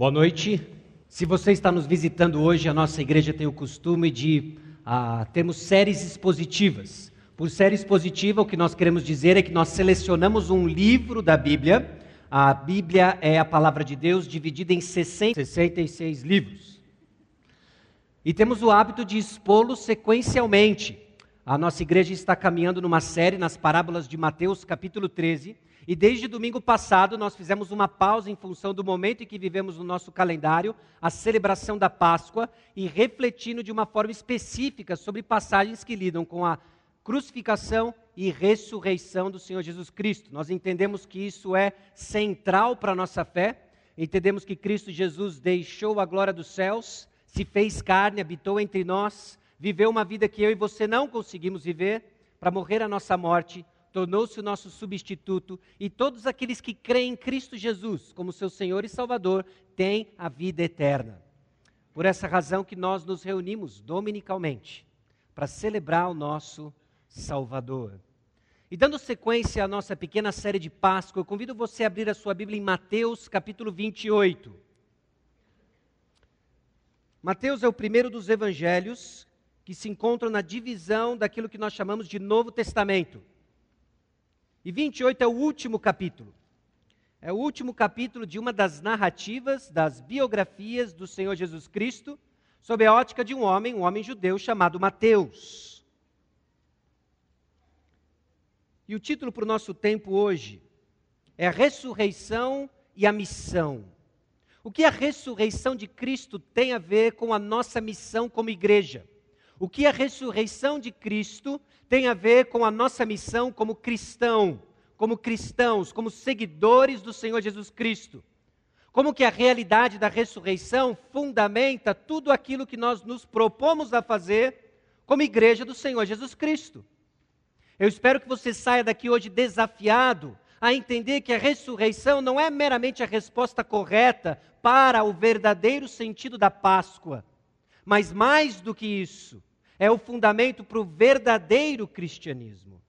Boa noite. Se você está nos visitando hoje, a nossa igreja tem o costume de ah, termos séries expositivas. Por série expositiva, o que nós queremos dizer é que nós selecionamos um livro da Bíblia. A Bíblia é a palavra de Deus dividida em 60, 66 livros. E temos o hábito de expô-los sequencialmente. A nossa igreja está caminhando numa série nas parábolas de Mateus, capítulo 13 e desde domingo passado nós fizemos uma pausa em função do momento em que vivemos no nosso calendário, a celebração da Páscoa, e refletindo de uma forma específica sobre passagens que lidam com a crucificação e ressurreição do Senhor Jesus Cristo. Nós entendemos que isso é central para a nossa fé, entendemos que Cristo Jesus deixou a glória dos céus, se fez carne, habitou entre nós, viveu uma vida que eu e você não conseguimos viver, para morrer a nossa morte tornou-se o nosso substituto, e todos aqueles que creem em Cristo Jesus como seu Senhor e Salvador têm a vida eterna. Por essa razão que nós nos reunimos dominicalmente para celebrar o nosso Salvador. E dando sequência à nossa pequena série de Páscoa, eu convido você a abrir a sua Bíblia em Mateus capítulo 28. Mateus é o primeiro dos evangelhos que se encontram na divisão daquilo que nós chamamos de Novo Testamento. E 28 é o último capítulo. É o último capítulo de uma das narrativas, das biografias do Senhor Jesus Cristo, sob a ótica de um homem, um homem judeu chamado Mateus. E o título para o nosso tempo hoje é ressurreição e a missão. O que a ressurreição de Cristo tem a ver com a nossa missão como igreja? O que a ressurreição de Cristo tem a ver com a nossa missão como cristão, como cristãos, como seguidores do Senhor Jesus Cristo? Como que a realidade da ressurreição fundamenta tudo aquilo que nós nos propomos a fazer como igreja do Senhor Jesus Cristo? Eu espero que você saia daqui hoje desafiado a entender que a ressurreição não é meramente a resposta correta para o verdadeiro sentido da Páscoa, mas mais do que isso, é o fundamento para o verdadeiro cristianismo.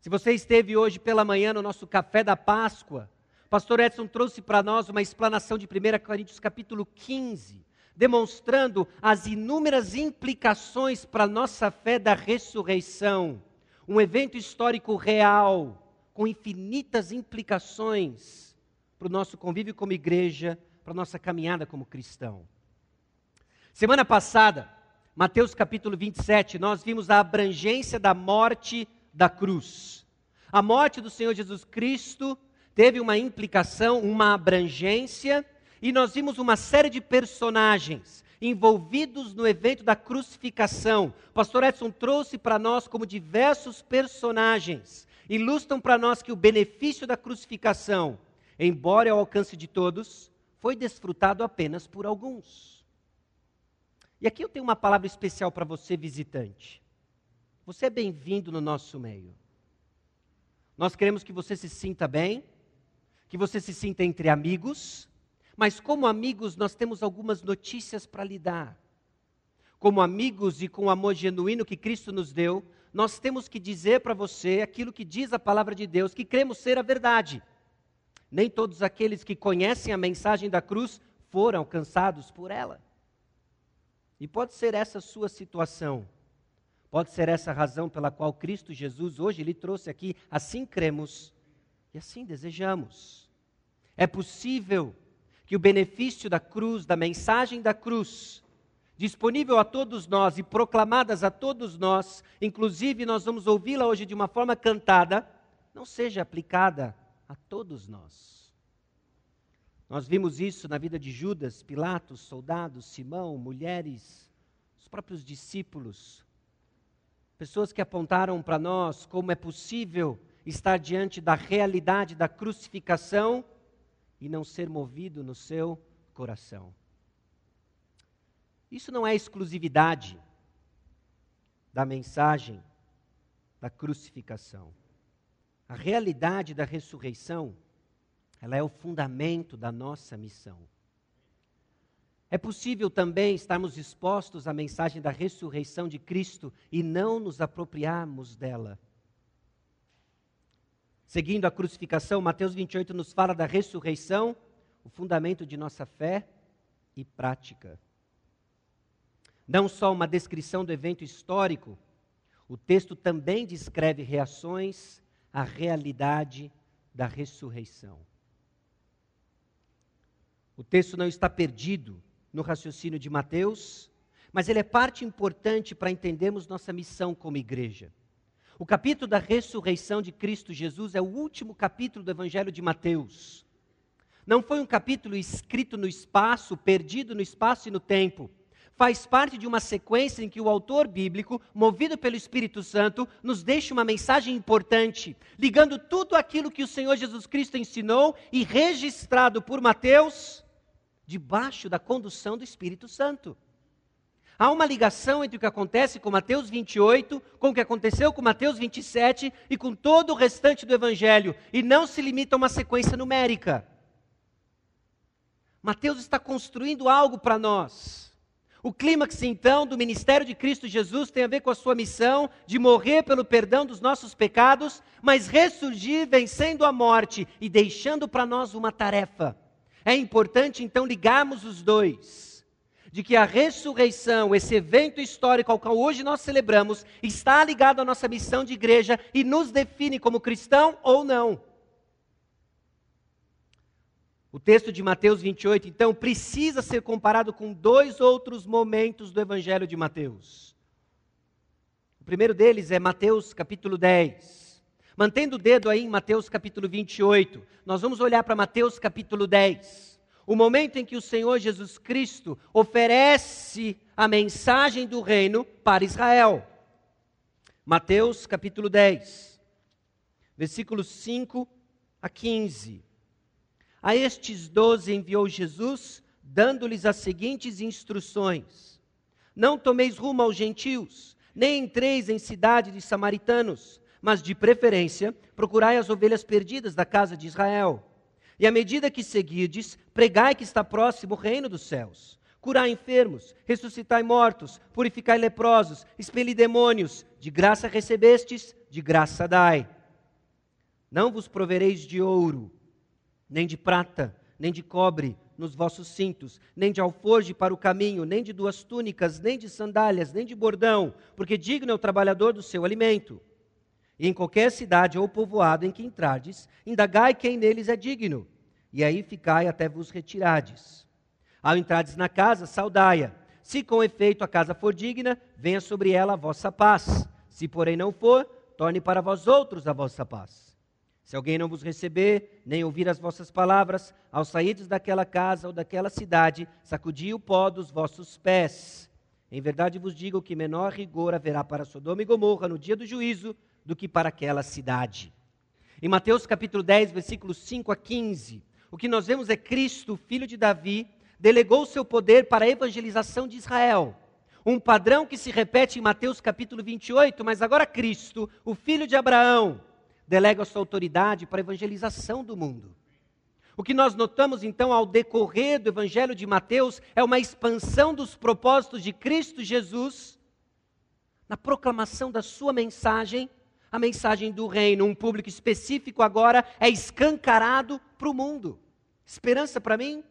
Se você esteve hoje pela manhã no nosso café da Páscoa, pastor Edson trouxe para nós uma explanação de 1 Coríntios capítulo 15, demonstrando as inúmeras implicações para a nossa fé da ressurreição, um evento histórico real, com infinitas implicações para o nosso convívio como igreja, para a nossa caminhada como cristão. Semana passada, Mateus capítulo 27, nós vimos a abrangência da morte da cruz. A morte do Senhor Jesus Cristo teve uma implicação, uma abrangência, e nós vimos uma série de personagens envolvidos no evento da crucificação. O pastor Edson trouxe para nós como diversos personagens, ilustram para nós que o benefício da crucificação, embora ao alcance de todos, foi desfrutado apenas por alguns. E aqui eu tenho uma palavra especial para você, visitante. Você é bem-vindo no nosso meio. Nós queremos que você se sinta bem, que você se sinta entre amigos, mas como amigos nós temos algumas notícias para lhe dar. Como amigos e com o amor genuíno que Cristo nos deu, nós temos que dizer para você aquilo que diz a palavra de Deus, que cremos ser a verdade. Nem todos aqueles que conhecem a mensagem da cruz foram alcançados por ela. E pode ser essa sua situação. Pode ser essa a razão pela qual Cristo Jesus hoje lhe trouxe aqui. Assim cremos e assim desejamos. É possível que o benefício da cruz, da mensagem da cruz, disponível a todos nós e proclamadas a todos nós, inclusive nós vamos ouvi-la hoje de uma forma cantada, não seja aplicada a todos nós. Nós vimos isso na vida de Judas, Pilatos, soldados, Simão, mulheres, os próprios discípulos. Pessoas que apontaram para nós como é possível estar diante da realidade da crucificação e não ser movido no seu coração. Isso não é exclusividade da mensagem da crucificação. A realidade da ressurreição ela é o fundamento da nossa missão. É possível também estarmos expostos à mensagem da ressurreição de Cristo e não nos apropriarmos dela. Seguindo a crucificação, Mateus 28 nos fala da ressurreição, o fundamento de nossa fé e prática. Não só uma descrição do evento histórico, o texto também descreve reações à realidade da ressurreição. O texto não está perdido no raciocínio de Mateus, mas ele é parte importante para entendermos nossa missão como igreja. O capítulo da ressurreição de Cristo Jesus é o último capítulo do Evangelho de Mateus. Não foi um capítulo escrito no espaço, perdido no espaço e no tempo. Faz parte de uma sequência em que o autor bíblico, movido pelo Espírito Santo, nos deixa uma mensagem importante, ligando tudo aquilo que o Senhor Jesus Cristo ensinou e registrado por Mateus, debaixo da condução do Espírito Santo. Há uma ligação entre o que acontece com Mateus 28, com o que aconteceu com Mateus 27 e com todo o restante do Evangelho, e não se limita a uma sequência numérica. Mateus está construindo algo para nós. O clímax, então, do ministério de Cristo Jesus tem a ver com a sua missão de morrer pelo perdão dos nossos pecados, mas ressurgir vencendo a morte e deixando para nós uma tarefa. É importante, então, ligarmos os dois de que a ressurreição, esse evento histórico ao qual hoje nós celebramos, está ligado à nossa missão de igreja e nos define como cristão ou não. O texto de Mateus 28, então, precisa ser comparado com dois outros momentos do Evangelho de Mateus. O primeiro deles é Mateus capítulo 10. Mantendo o dedo aí em Mateus capítulo 28, nós vamos olhar para Mateus capítulo 10 o momento em que o Senhor Jesus Cristo oferece a mensagem do reino para Israel. Mateus capítulo 10, versículos 5 a 15. A estes doze enviou Jesus, dando-lhes as seguintes instruções: Não tomeis rumo aos gentios, nem entreis em cidade de samaritanos, mas de preferência procurai as ovelhas perdidas da casa de Israel. E à medida que seguirdes, pregai que está próximo o reino dos céus. Curai enfermos, ressuscitai mortos, purificai leprosos, expeli demônios. De graça recebestes, de graça dai. Não vos provereis de ouro, nem de prata, nem de cobre nos vossos cintos, nem de alforje para o caminho, nem de duas túnicas, nem de sandálias, nem de bordão, porque digno é o trabalhador do seu alimento. E em qualquer cidade ou povoado em que entrardes, indagai quem neles é digno, e aí ficai até vos retirades. Ao entrardes na casa, saudai-a. Se com efeito a casa for digna, venha sobre ela a vossa paz. Se porém não for, torne para vós outros a vossa paz. Se alguém não vos receber, nem ouvir as vossas palavras, ao sairdes daquela casa ou daquela cidade, sacudi o pó dos vossos pés. Em verdade vos digo que menor rigor haverá para Sodoma e Gomorra no dia do juízo do que para aquela cidade. Em Mateus capítulo 10, versículos 5 a 15, o que nós vemos é Cristo, filho de Davi, delegou seu poder para a evangelização de Israel. Um padrão que se repete em Mateus capítulo 28, mas agora Cristo, o filho de Abraão, delega sua autoridade para a evangelização do mundo. O que nós notamos então ao decorrer do Evangelho de Mateus é uma expansão dos propósitos de Cristo Jesus na proclamação da sua mensagem a mensagem do reino, um público específico agora é escancarado para o mundo. Esperança para mim,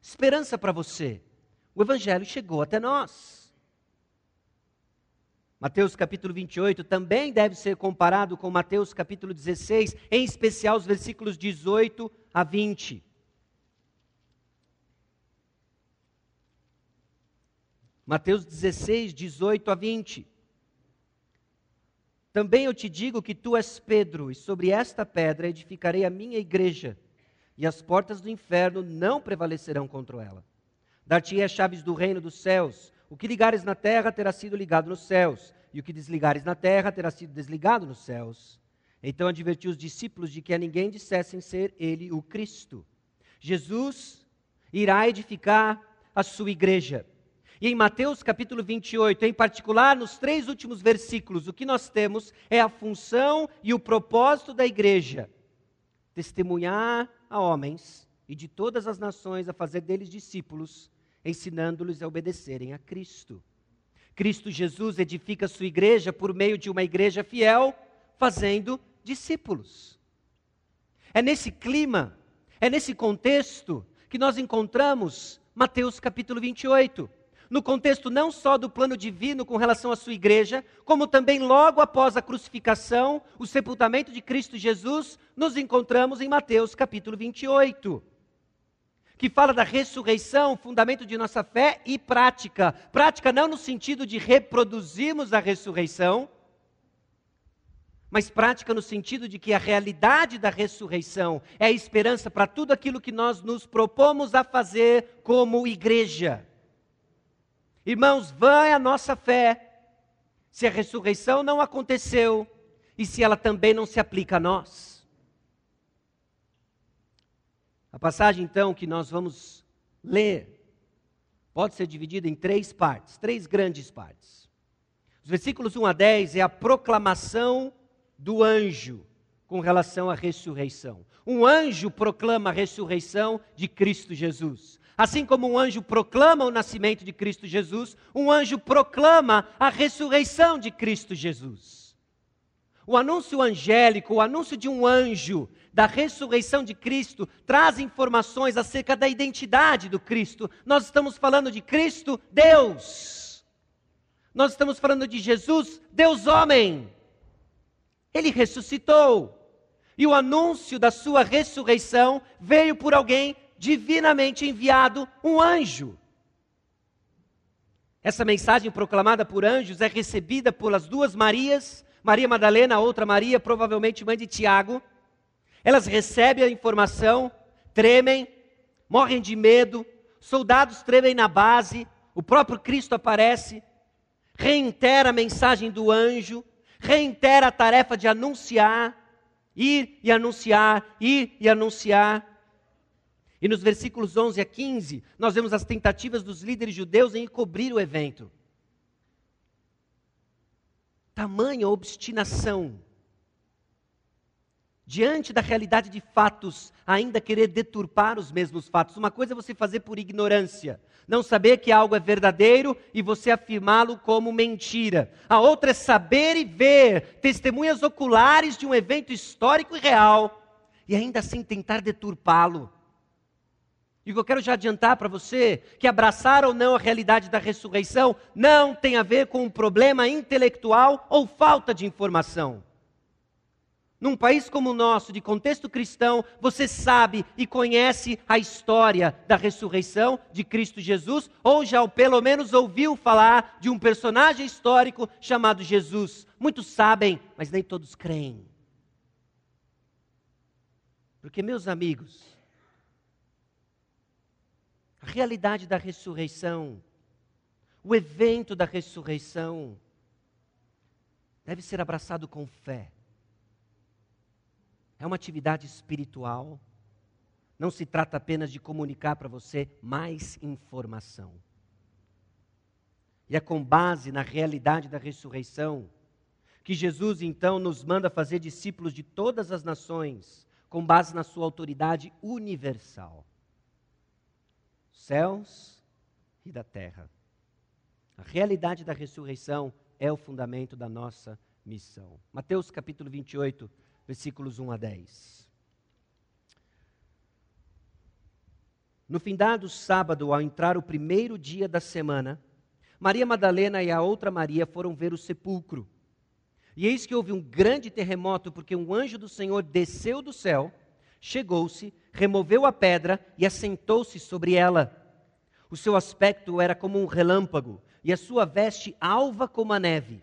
esperança para você. O evangelho chegou até nós. Mateus capítulo 28 também deve ser comparado com Mateus capítulo 16, em especial os versículos 18 a 20. Mateus 16, 18 a 20. Também eu te digo que tu és Pedro, e sobre esta pedra edificarei a minha igreja, e as portas do inferno não prevalecerão contra ela. Dar-te as chaves do reino dos céus. O que ligares na terra terá sido ligado nos céus, e o que desligares na terra terá sido desligado nos céus. Então advertiu os discípulos de que a ninguém dissessem ser ele o Cristo. Jesus irá edificar a sua igreja. E em Mateus capítulo 28, em particular, nos três últimos versículos, o que nós temos é a função e o propósito da igreja: testemunhar a homens e de todas as nações a fazer deles discípulos, ensinando-lhes a obedecerem a Cristo. Cristo Jesus edifica a sua igreja por meio de uma igreja fiel, fazendo discípulos. É nesse clima, é nesse contexto que nós encontramos Mateus capítulo 28. No contexto não só do plano divino com relação à sua igreja, como também logo após a crucificação, o sepultamento de Cristo Jesus, nos encontramos em Mateus capítulo 28 que fala da ressurreição, fundamento de nossa fé e prática. Prática não no sentido de reproduzirmos a ressurreição, mas prática no sentido de que a realidade da ressurreição é a esperança para tudo aquilo que nós nos propomos a fazer como igreja. Irmãos, vã é a nossa fé se a ressurreição não aconteceu e se ela também não se aplica a nós. A passagem, então, que nós vamos ler pode ser dividida em três partes, três grandes partes. Os versículos 1 a 10 é a proclamação do anjo com relação à ressurreição. Um anjo proclama a ressurreição de Cristo Jesus. Assim como um anjo proclama o nascimento de Cristo Jesus, um anjo proclama a ressurreição de Cristo Jesus. O anúncio angélico, o anúncio de um anjo, da ressurreição de Cristo traz informações acerca da identidade do Cristo. Nós estamos falando de Cristo, Deus. Nós estamos falando de Jesus, Deus homem. Ele ressuscitou. E o anúncio da sua ressurreição veio por alguém divinamente enviado, um anjo. Essa mensagem proclamada por anjos é recebida pelas duas Marias, Maria Madalena, a outra Maria, provavelmente mãe de Tiago elas recebem a informação, tremem, morrem de medo, soldados tremem na base, o próprio Cristo aparece, reitera a mensagem do anjo, reitera a tarefa de anunciar, ir e anunciar, ir e anunciar. E nos versículos 11 a 15, nós vemos as tentativas dos líderes judeus em encobrir o evento. Tamanha obstinação diante da realidade de fatos, ainda querer deturpar os mesmos fatos. Uma coisa é você fazer por ignorância, não saber que algo é verdadeiro e você afirmá-lo como mentira. A outra é saber e ver testemunhas oculares de um evento histórico e real e ainda assim tentar deturpá-lo. E eu quero já adiantar para você, que abraçar ou não a realidade da ressurreição não tem a ver com um problema intelectual ou falta de informação. Num país como o nosso, de contexto cristão, você sabe e conhece a história da ressurreição de Cristo Jesus, ou já pelo menos ouviu falar de um personagem histórico chamado Jesus. Muitos sabem, mas nem todos creem. Porque, meus amigos, a realidade da ressurreição, o evento da ressurreição, deve ser abraçado com fé. É uma atividade espiritual. Não se trata apenas de comunicar para você mais informação. E é com base na realidade da ressurreição que Jesus então nos manda fazer discípulos de todas as nações, com base na sua autoridade universal. Céus e da terra. A realidade da ressurreição é o fundamento da nossa missão. Mateus capítulo 28, versículos 1 a 10. No findado sábado, ao entrar o primeiro dia da semana, Maria Madalena e a outra Maria foram ver o sepulcro. E eis que houve um grande terremoto, porque um anjo do Senhor desceu do céu, chegou-se, removeu a pedra e assentou-se sobre ela. O seu aspecto era como um relâmpago, e a sua veste alva como a neve.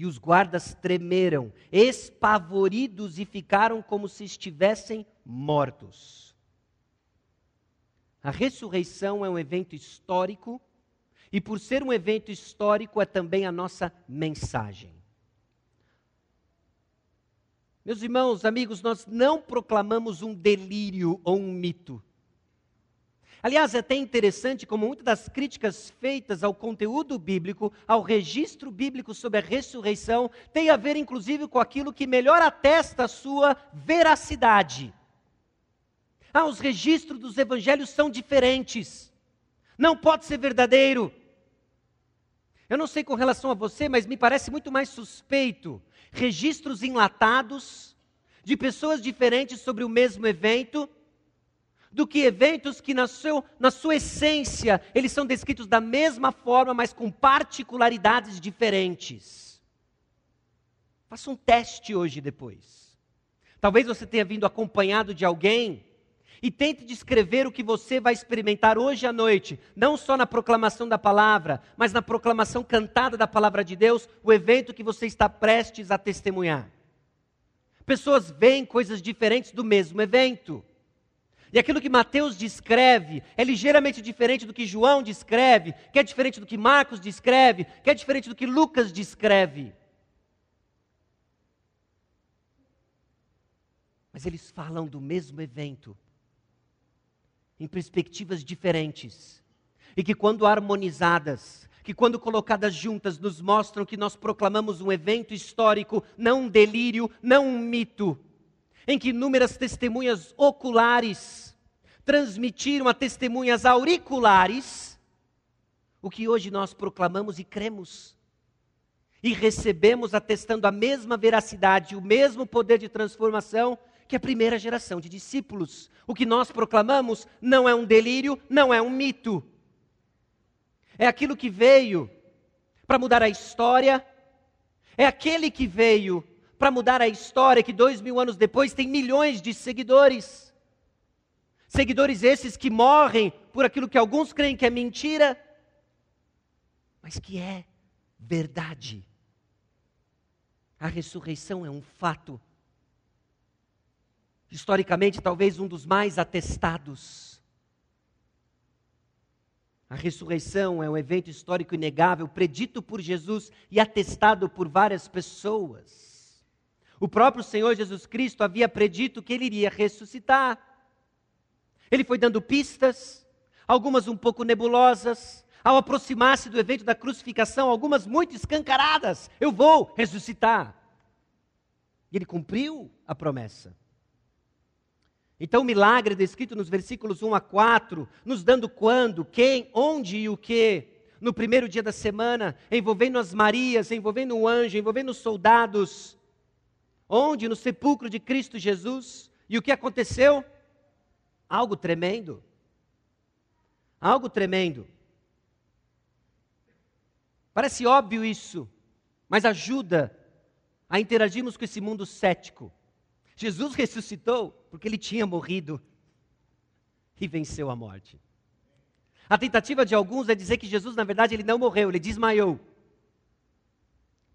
E os guardas tremeram, espavoridos e ficaram como se estivessem mortos. A ressurreição é um evento histórico, e por ser um evento histórico, é também a nossa mensagem. Meus irmãos, amigos, nós não proclamamos um delírio ou um mito. Aliás, é até interessante como muitas das críticas feitas ao conteúdo bíblico, ao registro bíblico sobre a ressurreição, tem a ver inclusive com aquilo que melhor atesta a sua veracidade. Ah, os registros dos evangelhos são diferentes. Não pode ser verdadeiro. Eu não sei com relação a você, mas me parece muito mais suspeito registros enlatados de pessoas diferentes sobre o mesmo evento do que eventos que, na, seu, na sua essência, eles são descritos da mesma forma, mas com particularidades diferentes. Faça um teste hoje depois. Talvez você tenha vindo acompanhado de alguém e tente descrever o que você vai experimentar hoje à noite, não só na proclamação da palavra, mas na proclamação cantada da palavra de Deus, o evento que você está prestes a testemunhar. Pessoas veem coisas diferentes do mesmo evento. E aquilo que Mateus descreve é ligeiramente diferente do que João descreve, que é diferente do que Marcos descreve, que é diferente do que Lucas descreve. Mas eles falam do mesmo evento, em perspectivas diferentes, e que, quando harmonizadas, que, quando colocadas juntas, nos mostram que nós proclamamos um evento histórico, não um delírio, não um mito em que inúmeras testemunhas oculares transmitiram a testemunhas auriculares o que hoje nós proclamamos e cremos. E recebemos atestando a mesma veracidade, o mesmo poder de transformação que a primeira geração de discípulos. O que nós proclamamos não é um delírio, não é um mito. É aquilo que veio para mudar a história, é aquele que veio para mudar a história, que dois mil anos depois tem milhões de seguidores. Seguidores esses que morrem por aquilo que alguns creem que é mentira, mas que é verdade. A ressurreição é um fato. Historicamente, talvez um dos mais atestados. A ressurreição é um evento histórico inegável, predito por Jesus e atestado por várias pessoas. O próprio Senhor Jesus Cristo havia predito que ele iria ressuscitar. Ele foi dando pistas, algumas um pouco nebulosas, ao aproximar-se do evento da crucificação, algumas muito escancaradas: eu vou ressuscitar. E ele cumpriu a promessa. Então, o milagre descrito nos versículos 1 a 4, nos dando quando, quem, onde e o que, no primeiro dia da semana, envolvendo as Marias, envolvendo o anjo, envolvendo os soldados, Onde? No sepulcro de Cristo Jesus. E o que aconteceu? Algo tremendo. Algo tremendo. Parece óbvio isso, mas ajuda a interagirmos com esse mundo cético. Jesus ressuscitou porque ele tinha morrido e venceu a morte. A tentativa de alguns é dizer que Jesus, na verdade, ele não morreu, ele desmaiou.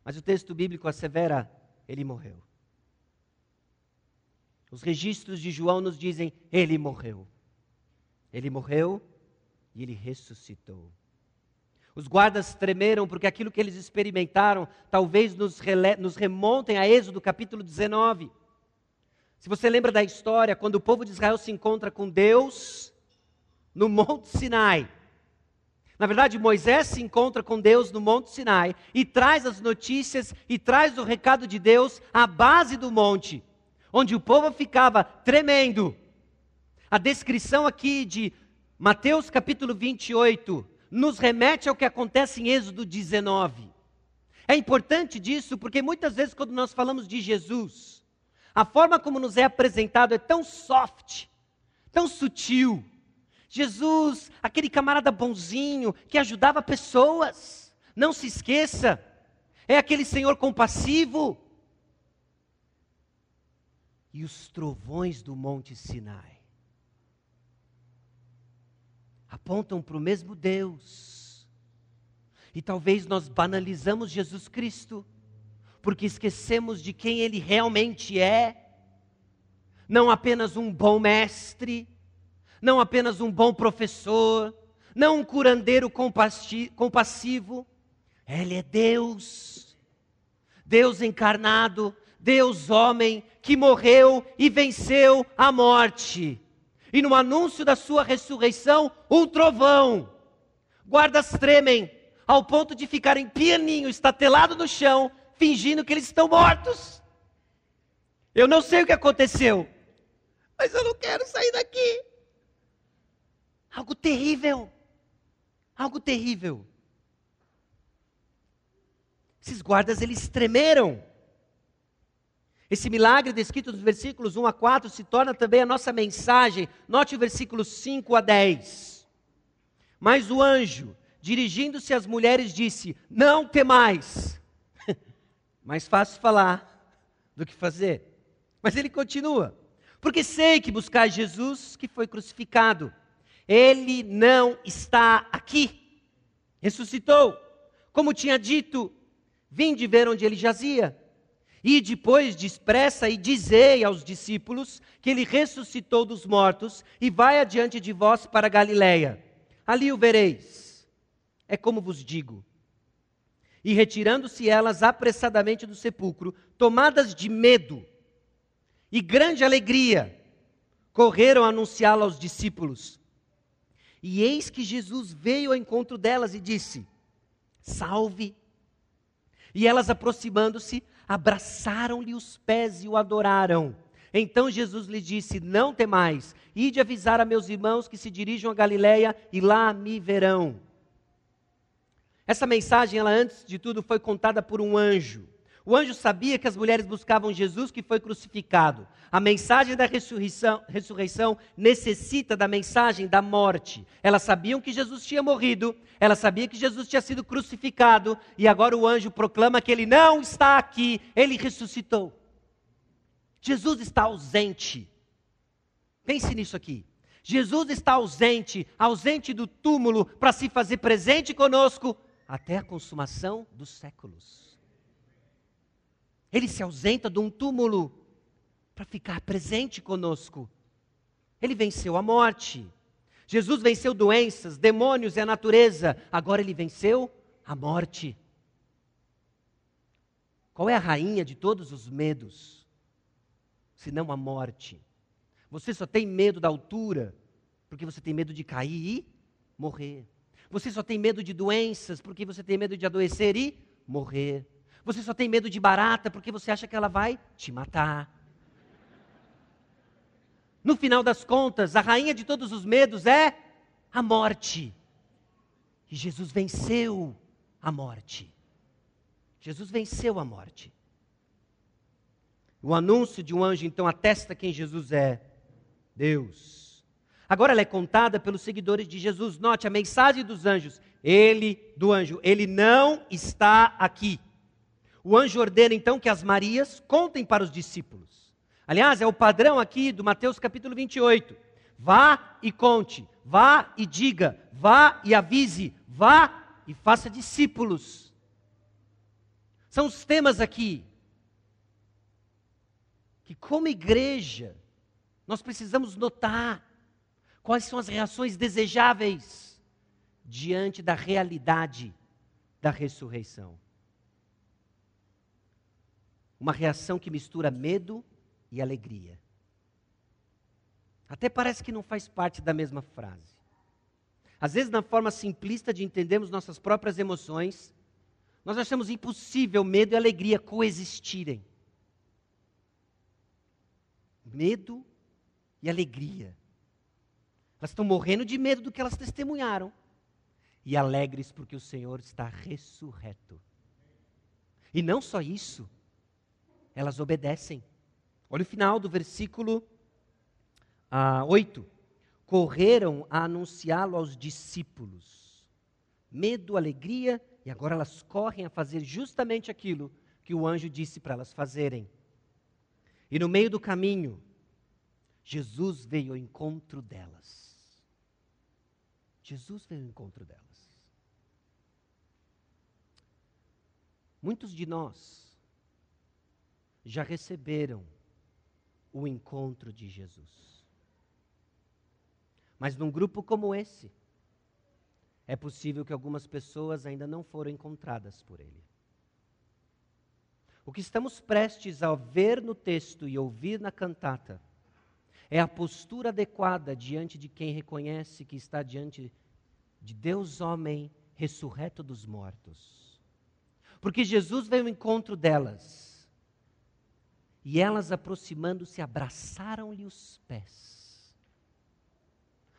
Mas o texto bíblico assevera, ele morreu. Os registros de João nos dizem: ele morreu. Ele morreu e ele ressuscitou. Os guardas tremeram porque aquilo que eles experimentaram talvez nos, nos remontem a Êxodo capítulo 19. Se você lembra da história, quando o povo de Israel se encontra com Deus no Monte Sinai. Na verdade, Moisés se encontra com Deus no Monte Sinai e traz as notícias e traz o recado de Deus à base do monte onde o povo ficava tremendo. A descrição aqui de Mateus capítulo 28 nos remete ao que acontece em Êxodo 19. É importante disso porque muitas vezes, quando nós falamos de Jesus, a forma como nos é apresentado é tão soft, tão sutil. Jesus, aquele camarada bonzinho que ajudava pessoas, não se esqueça, é aquele Senhor compassivo, e os trovões do Monte Sinai apontam para o mesmo Deus. E talvez nós banalizamos Jesus Cristo, porque esquecemos de quem Ele realmente é. Não apenas um bom mestre, não apenas um bom professor, não um curandeiro compassivo. Ele é Deus, Deus encarnado, Deus homem, que morreu e venceu a morte. E no anúncio da sua ressurreição, um trovão. Guardas tremem, ao ponto de ficarem pianinho, estatelado no chão, fingindo que eles estão mortos. Eu não sei o que aconteceu, mas eu não quero sair daqui. Algo terrível. Algo terrível. Esses guardas, eles tremeram. Esse milagre descrito nos versículos 1 a 4 se torna também a nossa mensagem. Note o versículo 5 a 10. Mas o anjo, dirigindo-se às mulheres, disse: Não temais. Mais fácil falar do que fazer. Mas ele continua: Porque sei que buscais Jesus que foi crucificado. Ele não está aqui. Ressuscitou. Como tinha dito, vinde ver onde ele jazia. E depois expressa e dizei aos discípulos que ele ressuscitou dos mortos e vai adiante de vós para Galiléia. Ali o vereis. É como vos digo. E retirando-se elas apressadamente do sepulcro, tomadas de medo e grande alegria, correram anunciá-lo aos discípulos. E eis que Jesus veio ao encontro delas e disse: Salve. E elas, aproximando-se, abraçaram-lhe os pés e o adoraram. Então Jesus lhe disse: Não temais, ide avisar a meus irmãos que se dirijam a Galiléia e lá me verão. Essa mensagem, ela antes de tudo foi contada por um anjo. O anjo sabia que as mulheres buscavam Jesus que foi crucificado. A mensagem da ressurreição, ressurreição, necessita da mensagem da morte. Elas sabiam que Jesus tinha morrido, elas sabiam que Jesus tinha sido crucificado, e agora o anjo proclama que ele não está aqui, ele ressuscitou. Jesus está ausente. Pense nisso aqui. Jesus está ausente, ausente do túmulo, para se fazer presente conosco até a consumação dos séculos. Ele se ausenta de um túmulo para ficar presente conosco. Ele venceu a morte. Jesus venceu doenças, demônios e a natureza. Agora ele venceu a morte. Qual é a rainha de todos os medos? Senão a morte. Você só tem medo da altura porque você tem medo de cair e morrer. Você só tem medo de doenças porque você tem medo de adoecer e morrer. Você só tem medo de barata porque você acha que ela vai te matar. No final das contas, a rainha de todos os medos é a morte. E Jesus venceu a morte. Jesus venceu a morte. O anúncio de um anjo então atesta quem Jesus é: Deus. Agora ela é contada pelos seguidores de Jesus. Note a mensagem dos anjos. Ele, do anjo, ele não está aqui. O anjo ordena então que as Marias contem para os discípulos. Aliás, é o padrão aqui do Mateus capítulo 28. Vá e conte, vá e diga, vá e avise, vá e faça discípulos. São os temas aqui que, como igreja, nós precisamos notar quais são as reações desejáveis diante da realidade da ressurreição. Uma reação que mistura medo e alegria. Até parece que não faz parte da mesma frase. Às vezes, na forma simplista de entendermos nossas próprias emoções, nós achamos impossível medo e alegria coexistirem. Medo e alegria. Elas estão morrendo de medo do que elas testemunharam. E alegres porque o Senhor está ressurreto. E não só isso, elas obedecem. Olha o final do versículo ah, 8. Correram a anunciá-lo aos discípulos. Medo, alegria, e agora elas correm a fazer justamente aquilo que o anjo disse para elas fazerem. E no meio do caminho, Jesus veio ao encontro delas. Jesus veio ao encontro delas. Muitos de nós já receberam o encontro de Jesus. Mas num grupo como esse, é possível que algumas pessoas ainda não foram encontradas por Ele. O que estamos prestes a ver no texto e ouvir na cantata é a postura adequada diante de quem reconhece que está diante de Deus homem ressurreto dos mortos. Porque Jesus veio ao encontro delas e elas, aproximando-se, abraçaram-lhe os pés.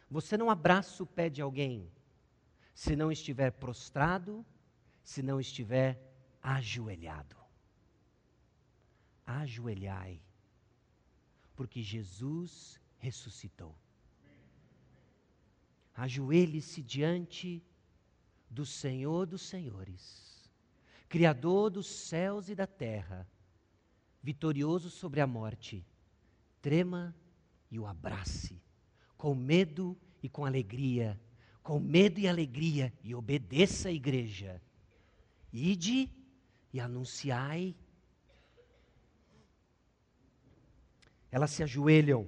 Você não abraça o pé de alguém se não estiver prostrado, se não estiver ajoelhado. ajoelhai, porque Jesus ressuscitou. Ajoelhe-se diante do Senhor dos Senhores, Criador dos céus e da terra, vitorioso sobre a morte. Trema e o abrace, com medo e com alegria, com medo e alegria, e obedeça a igreja. Ide e anunciai. Elas se ajoelham.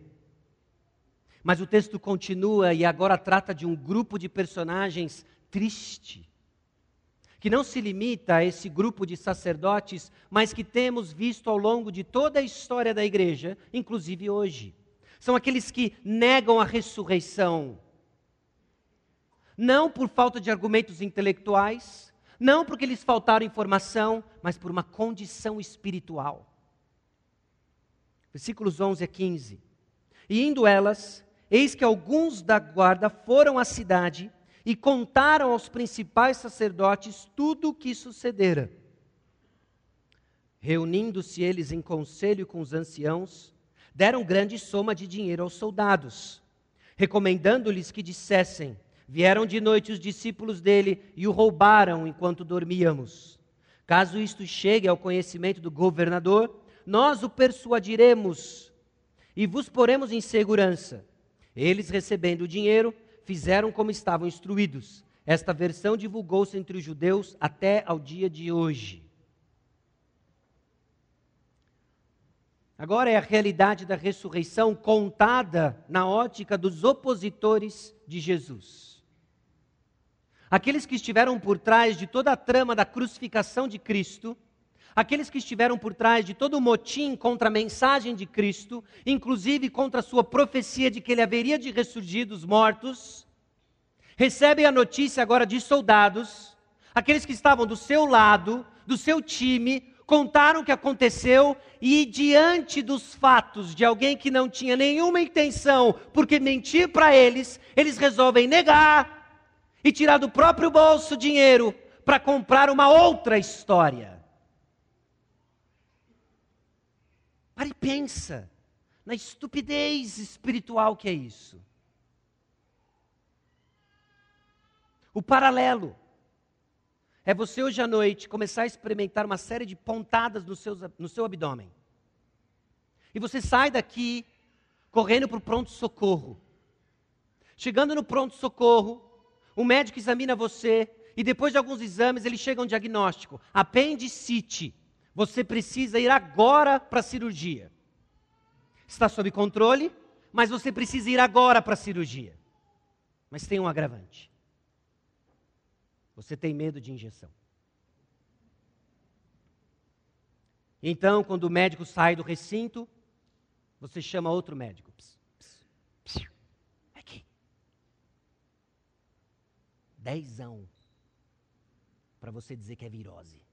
Mas o texto continua e agora trata de um grupo de personagens triste, que não se limita a esse grupo de sacerdotes, mas que temos visto ao longo de toda a história da igreja, inclusive hoje. São aqueles que negam a ressurreição, não por falta de argumentos intelectuais, não porque lhes faltaram informação, mas por uma condição espiritual. Versículos 11 a 15. E indo elas, eis que alguns da guarda foram à cidade e contaram aos principais sacerdotes tudo o que sucedera. Reunindo-se eles em conselho com os anciãos, deram grande soma de dinheiro aos soldados, recomendando-lhes que dissessem: Vieram de noite os discípulos dele e o roubaram enquanto dormíamos. Caso isto chegue ao conhecimento do governador, nós o persuadiremos e vos poremos em segurança. Eles, recebendo o dinheiro, fizeram como estavam instruídos. Esta versão divulgou-se entre os judeus até ao dia de hoje. Agora é a realidade da ressurreição contada na ótica dos opositores de Jesus. Aqueles que estiveram por trás de toda a trama da crucificação de Cristo, aqueles que estiveram por trás de todo o motim contra a mensagem de Cristo, inclusive contra a sua profecia de que ele haveria de ressurgir dos mortos, recebem a notícia agora de soldados, aqueles que estavam do seu lado, do seu time, contaram o que aconteceu e, diante dos fatos de alguém que não tinha nenhuma intenção, porque mentir para eles, eles resolvem negar e tirar do próprio bolso dinheiro para comprar uma outra história. Pare e pensa na estupidez espiritual que é isso. O paralelo é você hoje à noite começar a experimentar uma série de pontadas no seu, no seu abdômen. E você sai daqui correndo para o pronto-socorro. Chegando no pronto-socorro, o médico examina você e depois de alguns exames ele chega a um diagnóstico: apendicite. Você precisa ir agora para a cirurgia. Está sob controle, mas você precisa ir agora para a cirurgia. Mas tem um agravante. Você tem medo de injeção. Então, quando o médico sai do recinto, você chama outro médico. Pss, pss, pss, aqui. Dezão. Para você dizer que é virose.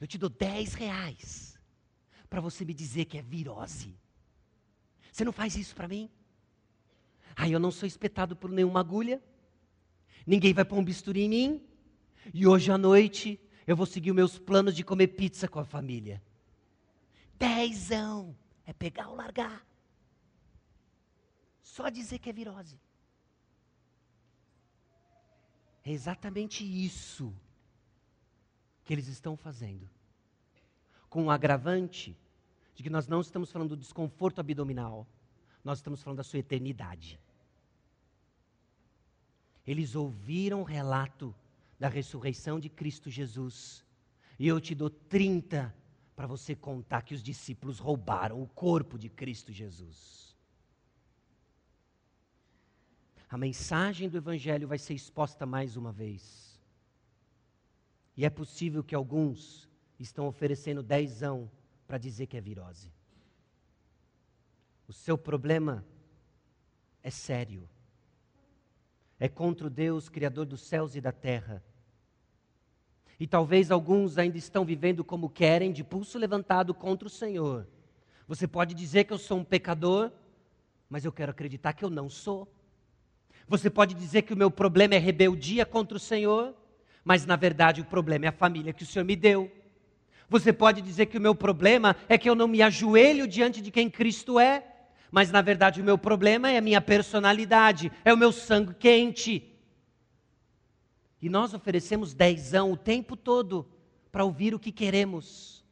Eu te dou dez reais para você me dizer que é virose. Você não faz isso para mim? Aí eu não sou espetado por nenhuma agulha ninguém vai pôr um bisturi em mim, e hoje à noite eu vou seguir meus planos de comer pizza com a família. Dezão, é pegar ou largar. Só dizer que é virose. É exatamente isso que eles estão fazendo. Com o agravante de que nós não estamos falando do desconforto abdominal, nós estamos falando da sua eternidade. Eles ouviram o relato da ressurreição de Cristo Jesus. E eu te dou 30 para você contar que os discípulos roubaram o corpo de Cristo Jesus. A mensagem do Evangelho vai ser exposta mais uma vez. E é possível que alguns estão oferecendo dezão para dizer que é virose. O seu problema é sério é contra o Deus Criador dos céus e da terra. E talvez alguns ainda estão vivendo como querem, de pulso levantado contra o Senhor. Você pode dizer que eu sou um pecador, mas eu quero acreditar que eu não sou. Você pode dizer que o meu problema é rebeldia contra o Senhor, mas na verdade o problema é a família que o Senhor me deu. Você pode dizer que o meu problema é que eu não me ajoelho diante de quem Cristo é. Mas na verdade o meu problema é a minha personalidade, é o meu sangue quente. E nós oferecemos dezão o tempo todo para ouvir o que queremos.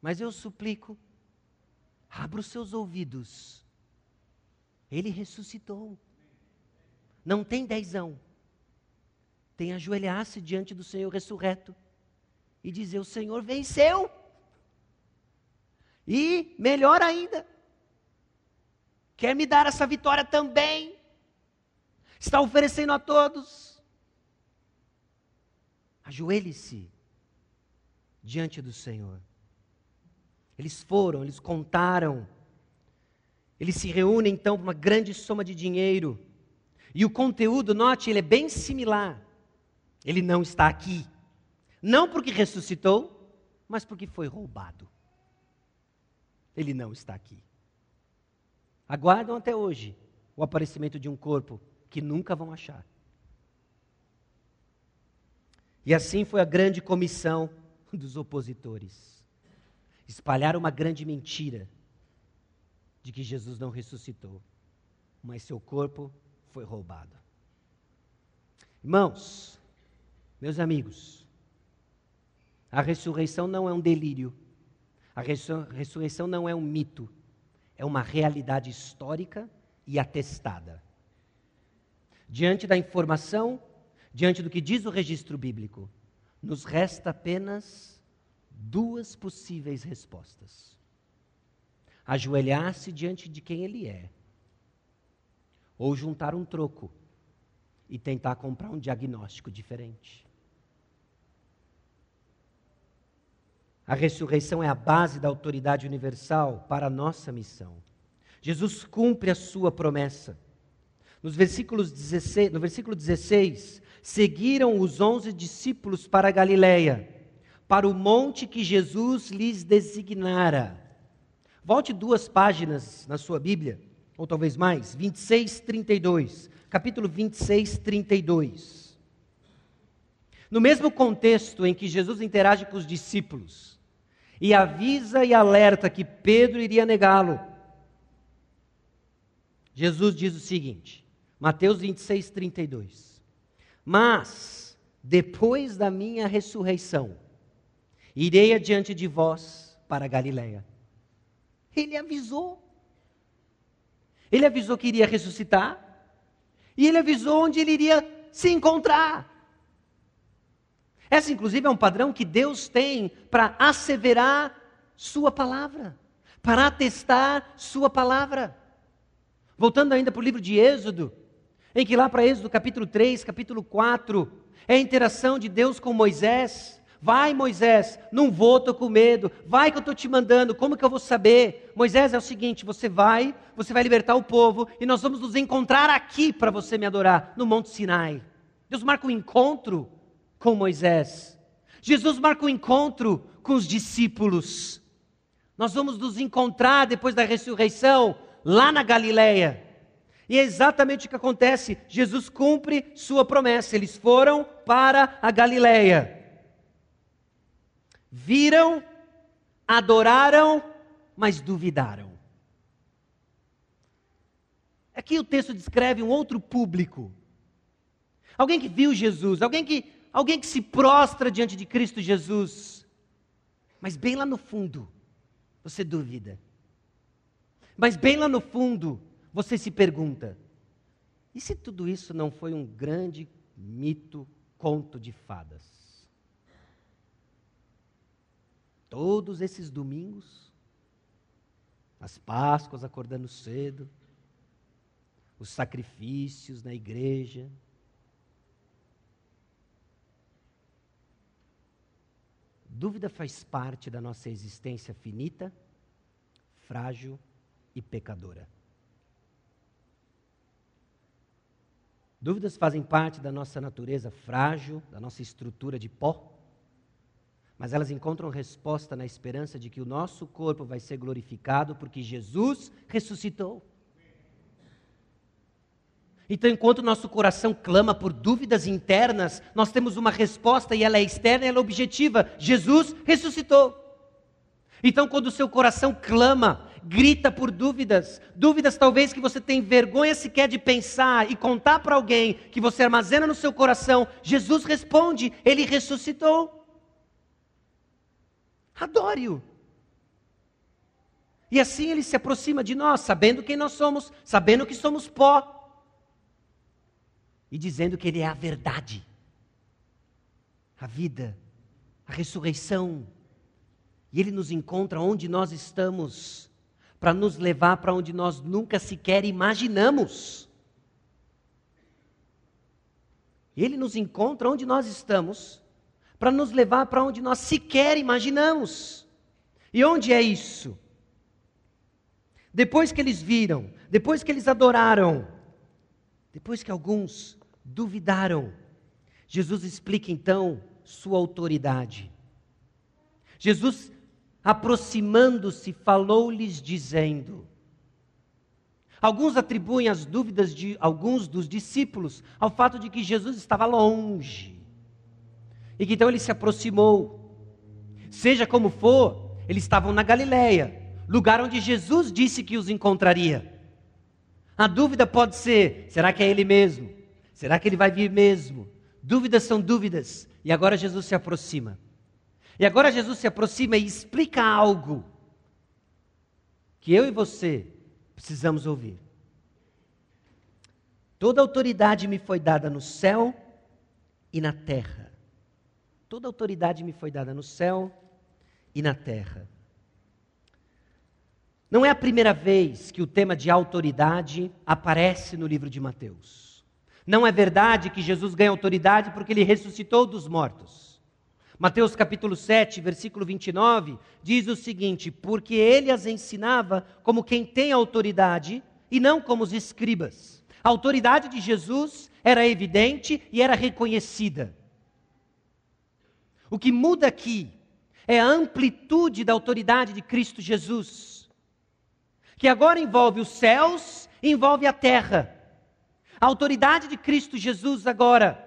Mas eu suplico, abra os seus ouvidos. Ele ressuscitou. Não tem dezão. Tem ajoelhar-se diante do Senhor ressurreto e dizer: O Senhor venceu. E, melhor ainda, quer me dar essa vitória também. Está oferecendo a todos. Ajoelhe-se diante do Senhor. Eles foram, eles contaram. Eles se reúnem então por uma grande soma de dinheiro. E o conteúdo, note, ele é bem similar. Ele não está aqui. Não porque ressuscitou, mas porque foi roubado. Ele não está aqui. Aguardam até hoje o aparecimento de um corpo que nunca vão achar. E assim foi a grande comissão dos opositores. Espalhar uma grande mentira de que Jesus não ressuscitou, mas seu corpo foi roubado. Irmãos, meus amigos, a ressurreição não é um delírio a ressurreição não é um mito, é uma realidade histórica e atestada. Diante da informação, diante do que diz o registro bíblico, nos resta apenas duas possíveis respostas: ajoelhar-se diante de quem ele é, ou juntar um troco e tentar comprar um diagnóstico diferente. A ressurreição é a base da autoridade universal para a nossa missão. Jesus cumpre a sua promessa. Nos versículos 16, no versículo 16, seguiram os onze discípulos para Galiléia, para o monte que Jesus lhes designara. Volte duas páginas na sua Bíblia, ou talvez mais, 26, 32. Capítulo 26, 32. No mesmo contexto em que Jesus interage com os discípulos, e avisa e alerta que Pedro iria negá-lo. Jesus diz o seguinte, Mateus 26, 32: Mas, depois da minha ressurreição, irei adiante de vós para Galiléia. Ele avisou. Ele avisou que iria ressuscitar. E ele avisou onde ele iria se encontrar. Essa, inclusive, é um padrão que Deus tem para asseverar Sua palavra, para atestar Sua palavra. Voltando ainda para o livro de Êxodo, em que lá para Êxodo capítulo 3, capítulo 4, é a interação de Deus com Moisés. Vai, Moisés, não vou, estou com medo. Vai que eu estou te mandando, como que eu vou saber? Moisés é o seguinte: você vai, você vai libertar o povo e nós vamos nos encontrar aqui para você me adorar, no Monte Sinai. Deus marca um encontro com Moisés. Jesus marca um encontro com os discípulos. Nós vamos nos encontrar depois da ressurreição lá na Galileia. E é exatamente o que acontece. Jesus cumpre sua promessa. Eles foram para a Galileia. Viram, adoraram, mas duvidaram. Aqui o texto descreve um outro público. Alguém que viu Jesus, alguém que alguém que se prostra diante de Cristo Jesus, mas bem lá no fundo, você duvida. Mas bem lá no fundo, você se pergunta: e se tudo isso não foi um grande mito, conto de fadas? Todos esses domingos, as Páscoas acordando cedo, os sacrifícios na igreja, Dúvida faz parte da nossa existência finita, frágil e pecadora. Dúvidas fazem parte da nossa natureza frágil, da nossa estrutura de pó, mas elas encontram resposta na esperança de que o nosso corpo vai ser glorificado porque Jesus ressuscitou. Então, enquanto nosso coração clama por dúvidas internas, nós temos uma resposta e ela é externa e ela é objetiva. Jesus ressuscitou. Então, quando o seu coração clama, grita por dúvidas, dúvidas talvez que você tem vergonha sequer de pensar e contar para alguém que você armazena no seu coração, Jesus responde, ele ressuscitou. Adore-o. E assim ele se aproxima de nós, sabendo quem nós somos, sabendo que somos pó, e dizendo que ele é a verdade, a vida, a ressurreição. E ele nos encontra onde nós estamos, para nos levar para onde nós nunca sequer imaginamos. Ele nos encontra onde nós estamos, para nos levar para onde nós sequer imaginamos. E onde é isso? Depois que eles viram, depois que eles adoraram, depois que alguns duvidaram, Jesus explica então sua autoridade. Jesus, aproximando-se, falou-lhes dizendo: Alguns atribuem as dúvidas de alguns dos discípulos ao fato de que Jesus estava longe. E que então ele se aproximou. Seja como for, eles estavam na Galileia lugar onde Jesus disse que os encontraria. A dúvida pode ser: será que é Ele mesmo? Será que Ele vai vir mesmo? Dúvidas são dúvidas. E agora Jesus se aproxima. E agora Jesus se aproxima e explica algo que eu e você precisamos ouvir. Toda autoridade me foi dada no céu e na terra. Toda autoridade me foi dada no céu e na terra. Não é a primeira vez que o tema de autoridade aparece no livro de Mateus. Não é verdade que Jesus ganha autoridade porque ele ressuscitou dos mortos. Mateus capítulo 7, versículo 29, diz o seguinte: Porque ele as ensinava como quem tem autoridade e não como os escribas. A autoridade de Jesus era evidente e era reconhecida. O que muda aqui é a amplitude da autoridade de Cristo Jesus que agora envolve os céus e envolve a terra. A autoridade de Cristo Jesus agora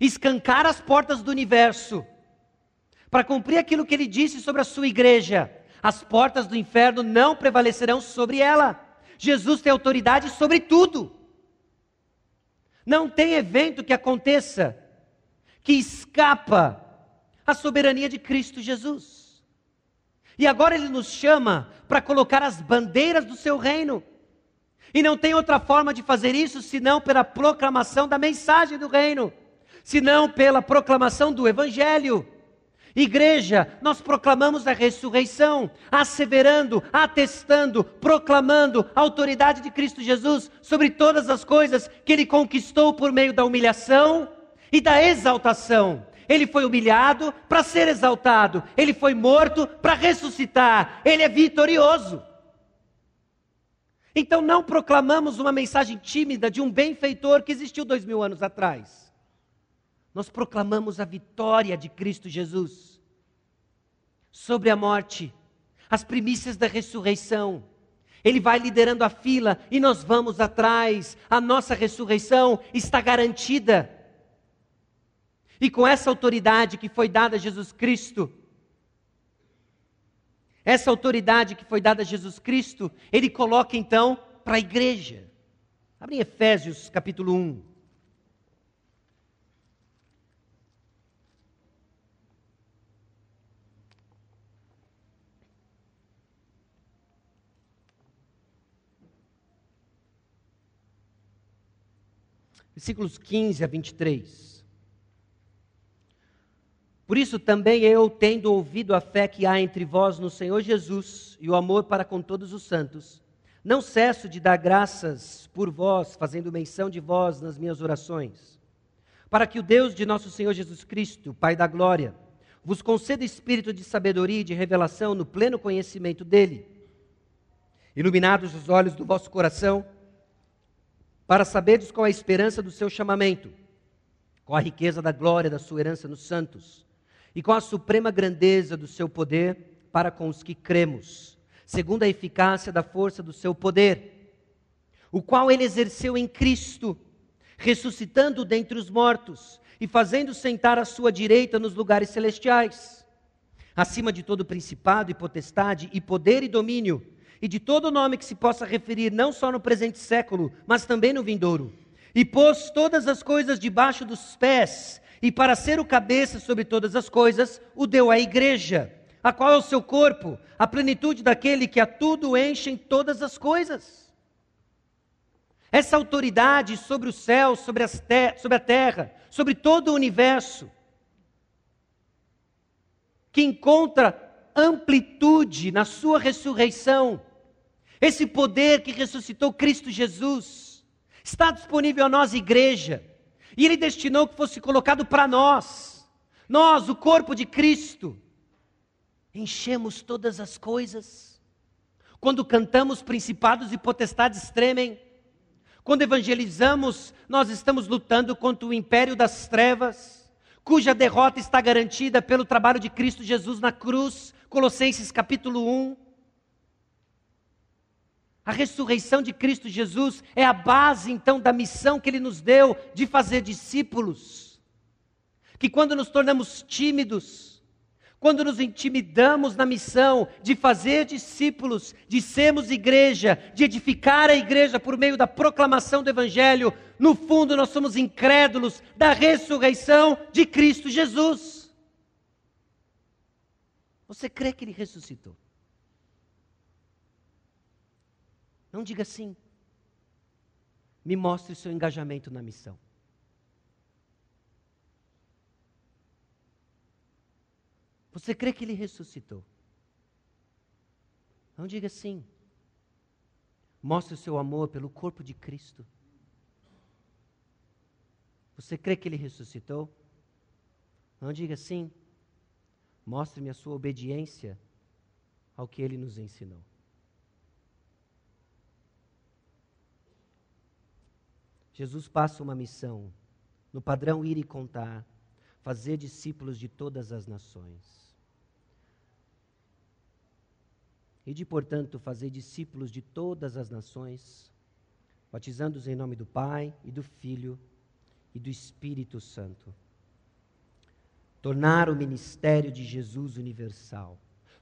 escancar as portas do universo para cumprir aquilo que ele disse sobre a sua igreja. As portas do inferno não prevalecerão sobre ela. Jesus tem autoridade sobre tudo. Não tem evento que aconteça que escapa à soberania de Cristo Jesus. E agora ele nos chama para colocar as bandeiras do seu reino. E não tem outra forma de fazer isso senão pela proclamação da mensagem do reino, senão pela proclamação do evangelho. Igreja, nós proclamamos a ressurreição, asseverando, atestando, proclamando a autoridade de Cristo Jesus sobre todas as coisas que ele conquistou por meio da humilhação e da exaltação. Ele foi humilhado para ser exaltado, ele foi morto para ressuscitar, ele é vitorioso. Então não proclamamos uma mensagem tímida de um benfeitor que existiu dois mil anos atrás. Nós proclamamos a vitória de Cristo Jesus sobre a morte, as primícias da ressurreição. Ele vai liderando a fila e nós vamos atrás. A nossa ressurreição está garantida. E com essa autoridade que foi dada a Jesus Cristo, essa autoridade que foi dada a Jesus Cristo, ele coloca então para a igreja. Abre em Efésios capítulo 1. Versículos 15 a 23. Por isso também eu, tendo ouvido a fé que há entre vós no Senhor Jesus e o amor para com todos os santos, não cesso de dar graças por vós, fazendo menção de vós nas minhas orações, para que o Deus de nosso Senhor Jesus Cristo, Pai da glória, vos conceda espírito de sabedoria e de revelação no pleno conhecimento dele, iluminados os olhos do vosso coração, para saberdes qual é a esperança do seu chamamento, qual a riqueza da glória da sua herança nos santos e com a suprema grandeza do seu poder para com os que cremos, segundo a eficácia da força do seu poder, o qual ele exerceu em Cristo, ressuscitando dentre os mortos e fazendo sentar à sua direita nos lugares celestiais, acima de todo principado e potestade e poder e domínio, e de todo nome que se possa referir não só no presente século, mas também no vindouro. E pôs todas as coisas debaixo dos pés, e para ser o cabeça sobre todas as coisas, o deu à igreja, a qual é o seu corpo, a plenitude daquele que a tudo enche em todas as coisas. Essa autoridade sobre o céu, sobre, sobre a terra, sobre todo o universo, que encontra amplitude na sua ressurreição, esse poder que ressuscitou Cristo Jesus, está disponível a nós, igreja, e Ele destinou que fosse colocado para nós, nós, o corpo de Cristo, enchemos todas as coisas, quando cantamos principados e potestades tremem, quando evangelizamos, nós estamos lutando contra o império das trevas, cuja derrota está garantida pelo trabalho de Cristo Jesus na cruz, Colossenses capítulo 1. A ressurreição de Cristo Jesus é a base então da missão que ele nos deu de fazer discípulos. Que quando nos tornamos tímidos, quando nos intimidamos na missão de fazer discípulos, de sermos igreja, de edificar a igreja por meio da proclamação do Evangelho, no fundo nós somos incrédulos da ressurreição de Cristo Jesus. Você crê que ele ressuscitou? Não diga sim. Me mostre seu engajamento na missão. Você crê que ele ressuscitou? Não diga sim. Mostre o seu amor pelo corpo de Cristo. Você crê que ele ressuscitou? Não diga sim. Mostre-me a sua obediência ao que ele nos ensinou. Jesus passa uma missão, no padrão ir e contar, fazer discípulos de todas as nações. E de, portanto, fazer discípulos de todas as nações, batizando-os em nome do Pai e do Filho e do Espírito Santo. Tornar o ministério de Jesus universal.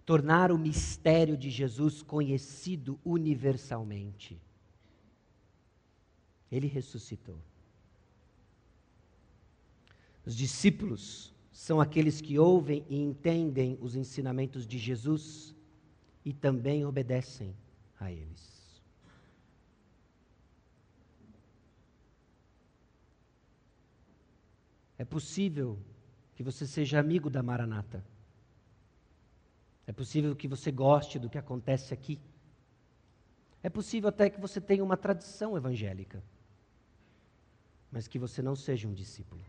Tornar o mistério de Jesus conhecido universalmente. Ele ressuscitou. Os discípulos são aqueles que ouvem e entendem os ensinamentos de Jesus e também obedecem a eles. É possível que você seja amigo da Maranata. É possível que você goste do que acontece aqui. É possível até que você tenha uma tradição evangélica, mas que você não seja um discípulo.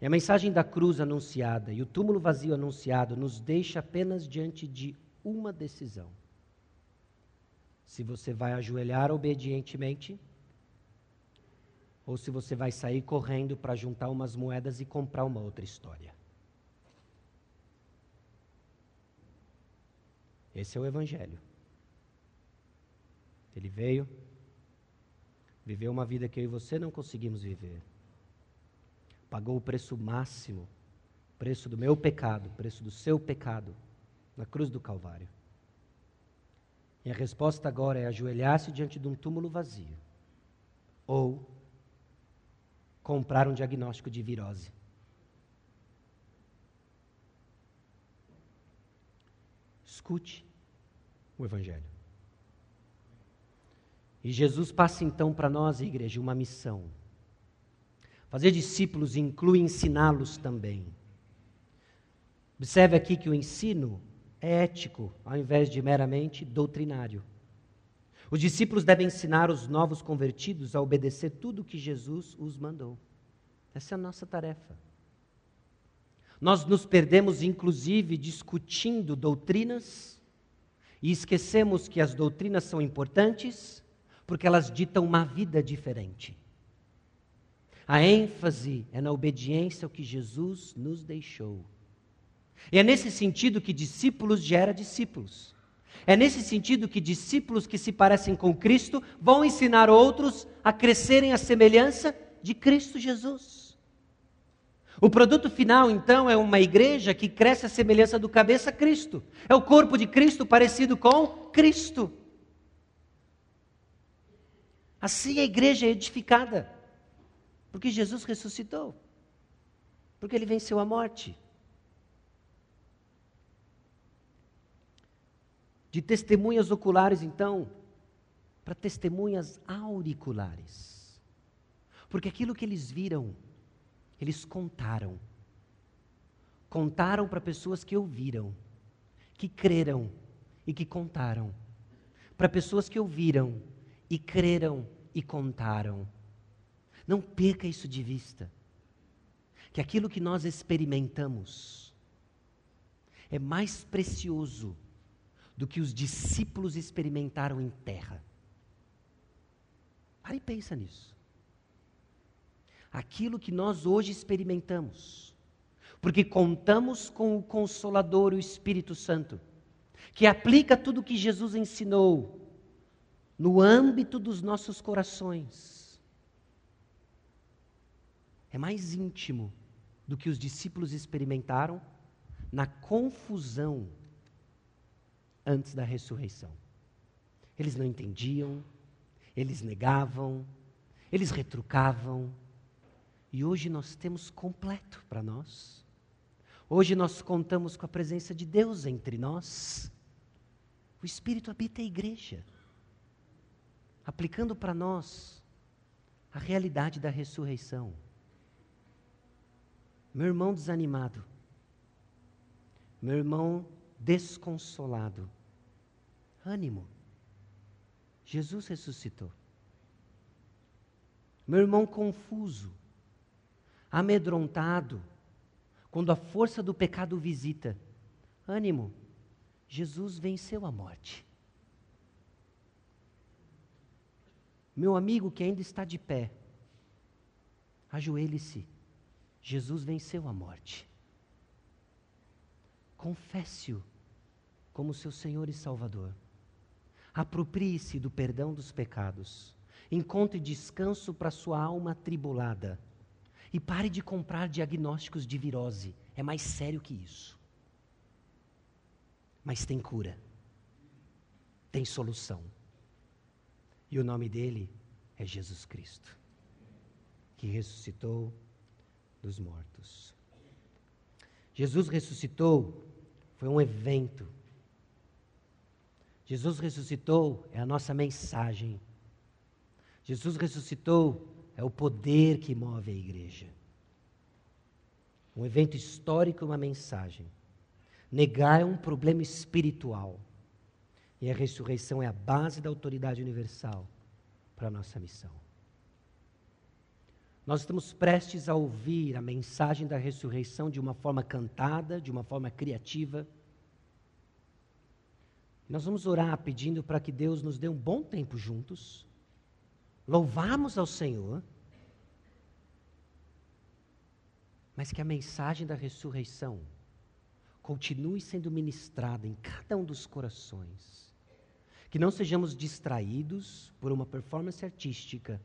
E a mensagem da cruz anunciada e o túmulo vazio anunciado nos deixa apenas diante de uma decisão. Se você vai ajoelhar obedientemente, ou se você vai sair correndo para juntar umas moedas e comprar uma outra história. Esse é o Evangelho. Ele veio, viveu uma vida que eu e você não conseguimos viver pagou o preço máximo, preço do meu pecado, preço do seu pecado, na cruz do Calvário. E a resposta agora é ajoelhar-se diante de um túmulo vazio ou comprar um diagnóstico de virose. Escute o Evangelho. E Jesus passa então para nós, igreja, uma missão Fazer discípulos inclui ensiná-los também. Observe aqui que o ensino é ético, ao invés de meramente doutrinário. Os discípulos devem ensinar os novos convertidos a obedecer tudo o que Jesus os mandou. Essa é a nossa tarefa. Nós nos perdemos, inclusive, discutindo doutrinas e esquecemos que as doutrinas são importantes porque elas ditam uma vida diferente. A ênfase é na obediência ao que Jesus nos deixou. E é nesse sentido que discípulos gera discípulos. É nesse sentido que discípulos que se parecem com Cristo vão ensinar outros a crescerem à semelhança de Cristo Jesus. O produto final, então, é uma igreja que cresce à semelhança do cabeça Cristo. É o corpo de Cristo parecido com Cristo. Assim a igreja é edificada. Porque Jesus ressuscitou. Porque ele venceu a morte. De testemunhas oculares, então, para testemunhas auriculares. Porque aquilo que eles viram, eles contaram. Contaram para pessoas que ouviram, que creram e que contaram. Para pessoas que ouviram e creram e contaram. Não perca isso de vista. Que aquilo que nós experimentamos é mais precioso do que os discípulos experimentaram em terra. Pare e pensa nisso. Aquilo que nós hoje experimentamos, porque contamos com o Consolador, o Espírito Santo, que aplica tudo o que Jesus ensinou no âmbito dos nossos corações. É mais íntimo do que os discípulos experimentaram na confusão antes da ressurreição. Eles não entendiam, eles negavam, eles retrucavam. E hoje nós temos completo para nós. Hoje nós contamos com a presença de Deus entre nós. O Espírito habita a igreja aplicando para nós a realidade da ressurreição. Meu irmão desanimado, meu irmão desconsolado, ânimo, Jesus ressuscitou. Meu irmão confuso, amedrontado, quando a força do pecado visita, ânimo, Jesus venceu a morte. Meu amigo que ainda está de pé, ajoelhe-se. Jesus venceu a morte. Confesse-o como seu Senhor e Salvador. Aproprie-se do perdão dos pecados. Encontre descanso para sua alma atribulada. E pare de comprar diagnósticos de virose. É mais sério que isso. Mas tem cura. Tem solução. E o nome dele é Jesus Cristo, que ressuscitou dos mortos. Jesus ressuscitou foi um evento. Jesus ressuscitou é a nossa mensagem. Jesus ressuscitou é o poder que move a igreja. Um evento histórico, uma mensagem. Negar é um problema espiritual. E a ressurreição é a base da autoridade universal para a nossa missão. Nós estamos prestes a ouvir a mensagem da ressurreição de uma forma cantada, de uma forma criativa. Nós vamos orar pedindo para que Deus nos dê um bom tempo juntos, louvarmos ao Senhor, mas que a mensagem da ressurreição continue sendo ministrada em cada um dos corações que não sejamos distraídos por uma performance artística,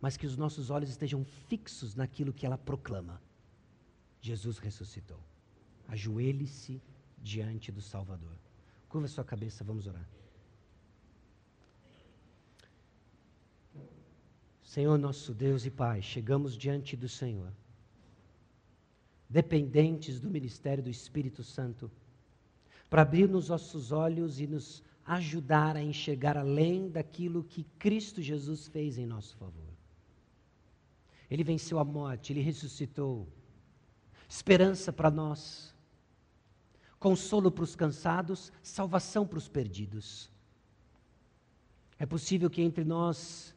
mas que os nossos olhos estejam fixos naquilo que ela proclama. Jesus ressuscitou. Ajoelhe-se diante do Salvador. Curva sua cabeça, vamos orar. Senhor nosso Deus e Pai, chegamos diante do Senhor, dependentes do ministério do Espírito Santo, para abrir nos nossos olhos e nos ajudar a enxergar além daquilo que Cristo Jesus fez em nosso favor. Ele venceu a morte, ele ressuscitou. Esperança para nós, consolo para os cansados, salvação para os perdidos. É possível que entre nós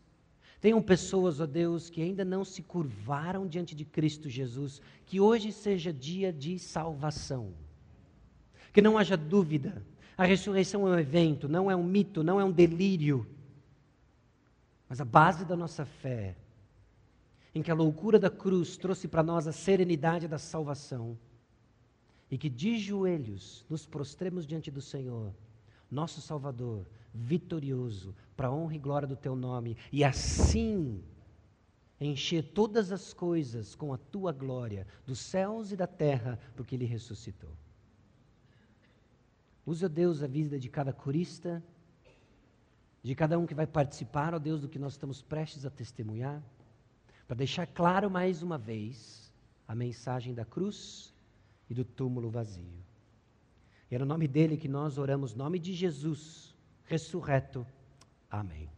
tenham pessoas, ó Deus, que ainda não se curvaram diante de Cristo Jesus, que hoje seja dia de salvação. Que não haja dúvida a ressurreição é um evento, não é um mito, não é um delírio. Mas a base da nossa fé, em que a loucura da cruz trouxe para nós a serenidade da salvação, e que de joelhos nos prostremos diante do Senhor, nosso Salvador, vitorioso, para a honra e glória do teu nome, e assim encher todas as coisas com a tua glória, dos céus e da terra, porque ele ressuscitou. Usa, Deus, a vida de cada corista, de cada um que vai participar, ó Deus, do que nós estamos prestes a testemunhar, para deixar claro mais uma vez a mensagem da cruz e do túmulo vazio. E é no nome dele que nós oramos, nome de Jesus, ressurreto. Amém.